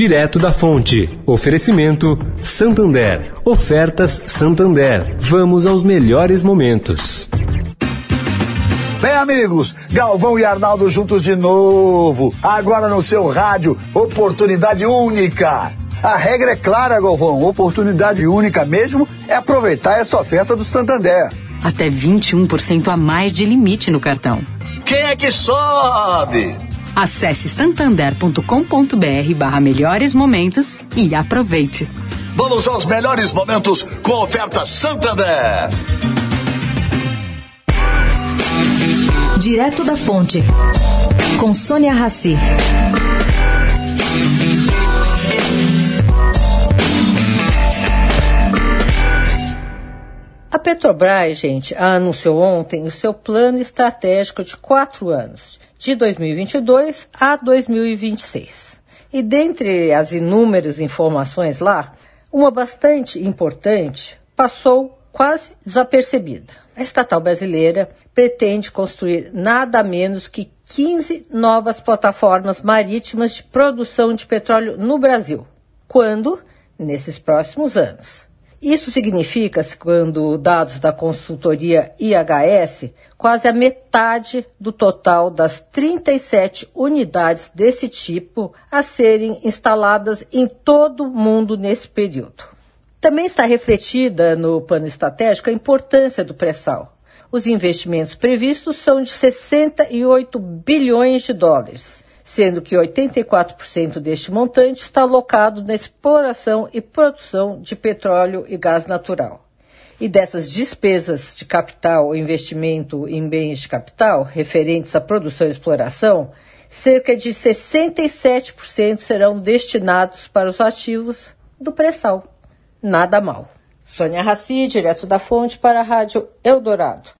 direto da fonte. Oferecimento Santander. Ofertas Santander. Vamos aos melhores momentos. Bem, amigos, Galvão e Arnaldo juntos de novo. Agora no seu rádio, oportunidade única. A regra é clara, Galvão. Oportunidade única mesmo é aproveitar essa oferta do Santander. Até 21% a mais de limite no cartão. Quem é que sobe? Acesse santander.com.br barra melhores momentos e aproveite. Vamos aos melhores momentos com oferta Santander. Direto da Fonte, com Sônia Rassi. Petrobras, gente, anunciou ontem o seu plano estratégico de quatro anos, de 2022 a 2026. E dentre as inúmeras informações lá, uma bastante importante passou quase desapercebida. A estatal brasileira pretende construir nada menos que 15 novas plataformas marítimas de produção de petróleo no Brasil. Quando? Nesses próximos anos. Isso significa, quando dados da consultoria IHS, quase a metade do total das 37 unidades desse tipo a serem instaladas em todo o mundo nesse período. Também está refletida no plano estratégico a importância do pré-sal. Os investimentos previstos são de 68 bilhões de dólares, sendo que 84% deste montante está alocado na exploração e produção de petróleo e gás natural. E dessas despesas de capital ou investimento em bens de capital referentes à produção e exploração, cerca de 67% serão destinados para os ativos do pré-sal nada mal. Sônia Raci, direto da fonte para a Rádio Eldorado.